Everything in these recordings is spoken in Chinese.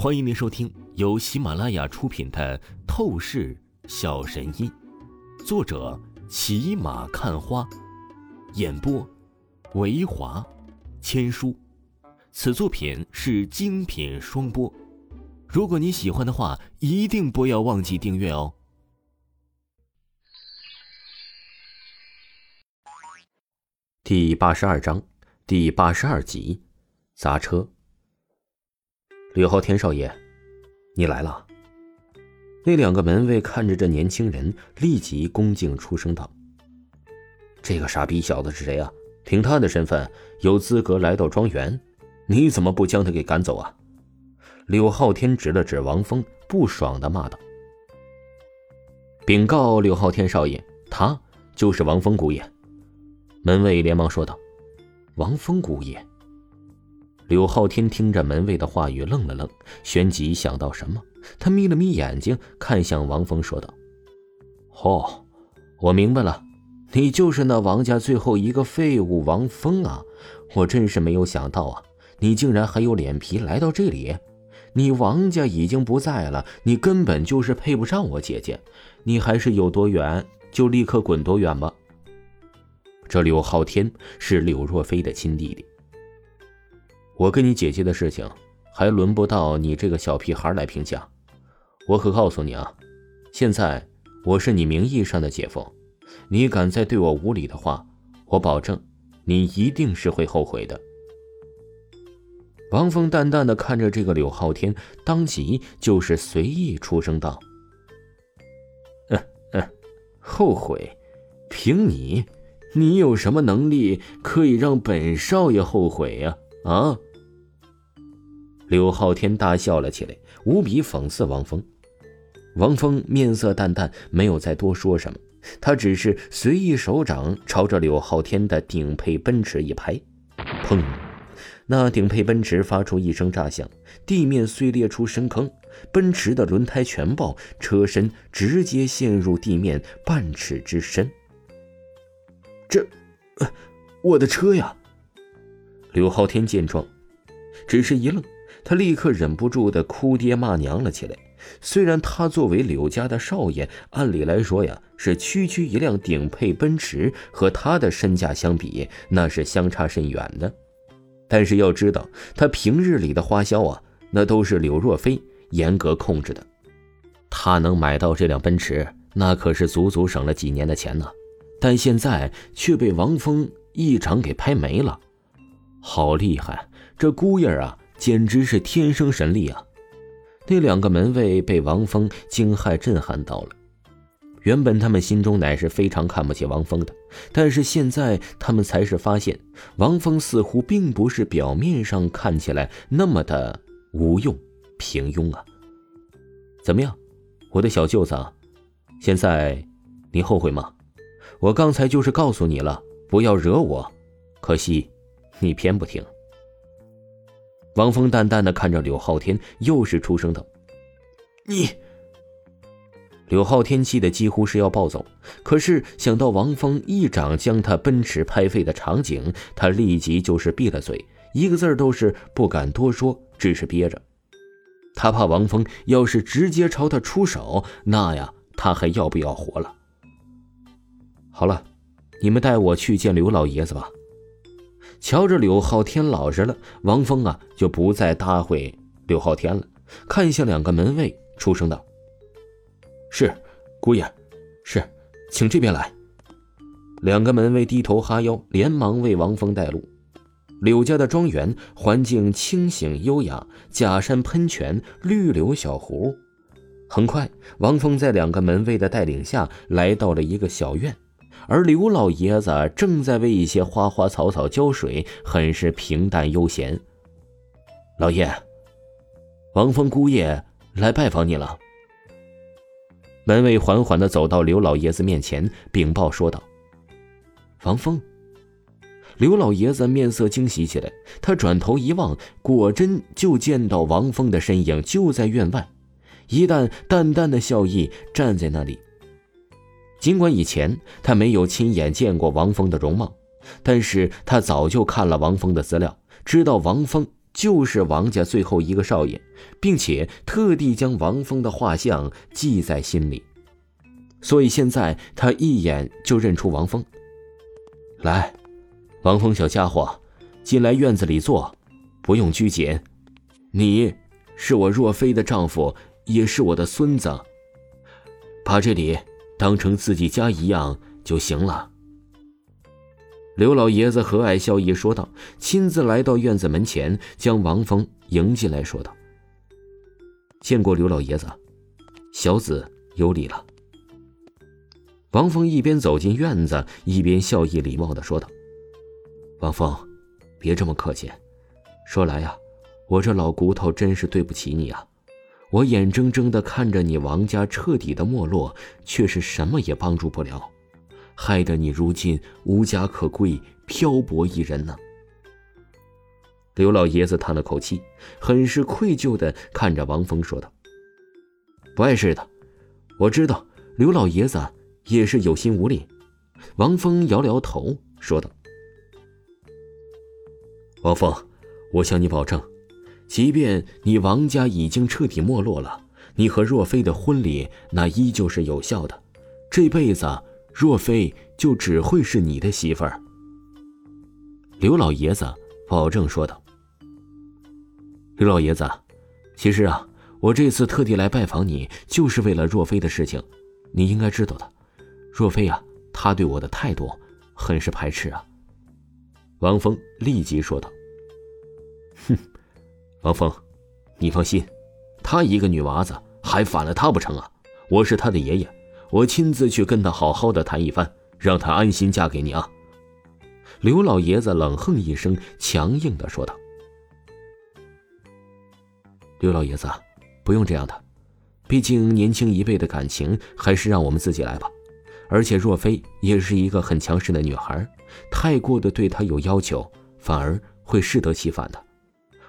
欢迎您收听由喜马拉雅出品的《透视小神医》，作者骑马看花，演播维华千书。此作品是精品双播。如果你喜欢的话，一定不要忘记订阅哦。第八十二章，第八十二集，砸车。柳浩天少爷，你来了。那两个门卫看着这年轻人，立即恭敬出声道：“这个傻逼小子是谁啊？凭他的身份，有资格来到庄园？你怎么不将他给赶走啊？”柳浩天指了指王峰，不爽的骂道：“禀告柳浩天少爷，他就是王峰姑爷。”门卫连忙说道：“王峰姑爷。”柳浩天听着门卫的话语，愣了愣，旋即想到什么，他眯了眯眼睛，看向王峰，说道：“哦，我明白了，你就是那王家最后一个废物王峰啊！我真是没有想到啊，你竟然还有脸皮来到这里！你王家已经不在了，你根本就是配不上我姐姐，你还是有多远就立刻滚多远吧。”这柳浩天是柳若飞的亲弟弟。我跟你姐姐的事情，还轮不到你这个小屁孩来评价。我可告诉你啊，现在我是你名义上的姐夫，你敢再对我无礼的话，我保证你一定是会后悔的。王峰淡淡的看着这个柳浩天，当即就是随意出声道：“嗯嗯，后悔？凭你，你有什么能力可以让本少爷后悔呀？啊？”柳浩天大笑了起来，无比讽刺王峰。王峰面色淡淡，没有再多说什么，他只是随意手掌朝着柳浩天的顶配奔驰一拍，砰！那顶配奔驰发出一声炸响，地面碎裂出深坑，奔驰的轮胎全爆，车身直接陷入地面半尺之深。这，我的车呀！柳浩天见状，只是一愣。他立刻忍不住的哭爹骂娘了起来。虽然他作为柳家的少爷，按理来说呀，是区区一辆顶配奔驰，和他的身价相比，那是相差甚远的。但是要知道，他平日里的花销啊，那都是柳若飞严格控制的。他能买到这辆奔驰，那可是足足省了几年的钱呢。但现在却被王峰一掌给拍没了，好厉害！这姑爷啊！简直是天生神力啊！那两个门卫被王峰惊骇震撼到了。原本他们心中乃是非常看不起王峰的，但是现在他们才是发现，王峰似乎并不是表面上看起来那么的无用、平庸啊。怎么样，我的小舅子，现在你后悔吗？我刚才就是告诉你了，不要惹我，可惜你偏不听。王峰淡淡的看着柳浩天，又是出声道：“你。”柳浩天气得几乎是要暴走，可是想到王峰一掌将他奔驰拍废的场景，他立即就是闭了嘴，一个字都是不敢多说，只是憋着。他怕王峰要是直接朝他出手，那呀，他还要不要活了？好了，你们带我去见刘老爷子吧。瞧着柳浩天老实了，王峰啊就不再搭会柳浩天了，看向两个门卫，出声道：“是，姑爷，是，请这边来。”两个门卫低头哈腰，连忙为王峰带路。柳家的庄园环境清醒优雅，假山喷泉，绿柳小湖。很快，王峰在两个门卫的带领下来到了一个小院。而刘老爷子正在为一些花花草草浇水，很是平淡悠闲。老爷，王峰姑爷来拜访你了。门卫缓缓的走到刘老爷子面前，禀报说道：“王峰。”刘老爷子面色惊喜起来，他转头一望，果真就见到王峰的身影就在院外，一旦淡淡的笑意站在那里。尽管以前他没有亲眼见过王峰的容貌，但是他早就看了王峰的资料，知道王峰就是王家最后一个少爷，并且特地将王峰的画像记在心里，所以现在他一眼就认出王峰。来，王峰小家伙，进来院子里坐，不用拘谨。你，是我若飞的丈夫，也是我的孙子。把这里当成自己家一样就行了。刘老爷子和蔼笑意说道，亲自来到院子门前，将王峰迎进来，说道：“见过刘老爷子，小子有礼了。”王峰一边走进院子，一边笑意礼貌的说道：“王峰，别这么客气。说来呀，我这老骨头真是对不起你啊！我眼睁睁的看着你王家彻底的没落，却是什么也帮助不了。”害得你如今无家可归，漂泊一人呢。刘老爷子叹了口气，很是愧疚的看着王峰说道：“不碍事的，我知道刘老爷子也是有心无力。”王峰摇了摇头说道：“王峰，我向你保证，即便你王家已经彻底没落了，你和若飞的婚礼那依旧是有效的，这辈子。”若飞就只会是你的媳妇儿。”刘老爷子保证说道。“刘老爷子，其实啊，我这次特地来拜访你，就是为了若飞的事情。你应该知道的，若飞啊，他对我的态度很是排斥啊。”王峰立即说道。“哼，王峰，你放心，她一个女娃子还反了她不成啊？我是她的爷爷。”我亲自去跟她好好的谈一番，让她安心嫁给你啊！刘老爷子冷哼一声，强硬的说道：“刘老爷子，不用这样的，毕竟年轻一辈的感情还是让我们自己来吧。而且若飞也是一个很强势的女孩，太过的对她有要求，反而会适得其反的。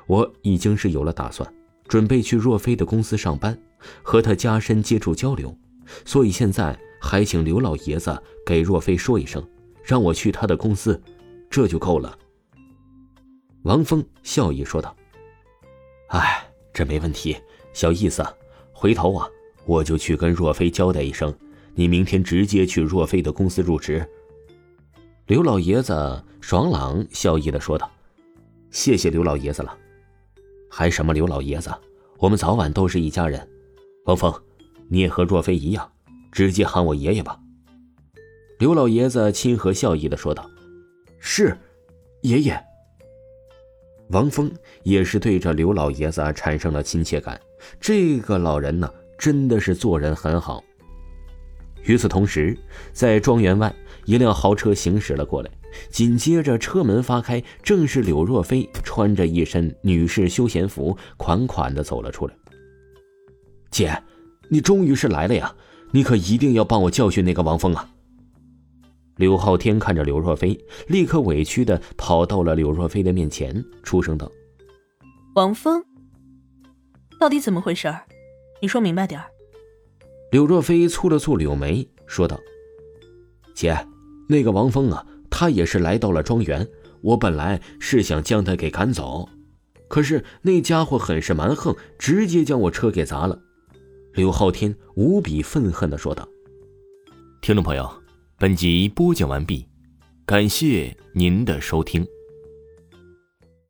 我已经是有了打算，准备去若飞的公司上班，和他加深接触交流。”所以现在还请刘老爷子给若飞说一声，让我去他的公司，这就够了。王峰笑意说道：“哎，这没问题，小意思。回头啊，我就去跟若飞交代一声，你明天直接去若飞的公司入职。”刘老爷子爽朗笑意的说道：“谢谢刘老爷子了，还什么刘老爷子？我们早晚都是一家人。”王峰。你也和若飞一样，直接喊我爷爷吧。”刘老爷子亲和笑意的说道。“是，爷爷。”王峰也是对着刘老爷子产生了亲切感。这个老人呢，真的是做人很好。与此同时，在庄园外，一辆豪车行驶了过来，紧接着车门发开，正是柳若飞穿着一身女士休闲服，款款的走了出来。姐。你终于是来了呀！你可一定要帮我教训那个王峰啊！刘浩天看着柳若飞，立刻委屈的跑到了柳若飞的面前，出声道：“王峰，到底怎么回事儿？你说明白点儿柳若飞蹙了蹙柳眉，说道：“姐，那个王峰啊，他也是来到了庄园。我本来是想将他给赶走，可是那家伙很是蛮横，直接将我车给砸了。”刘浩天无比愤恨的说道：“听众朋友，本集播讲完毕，感谢您的收听。”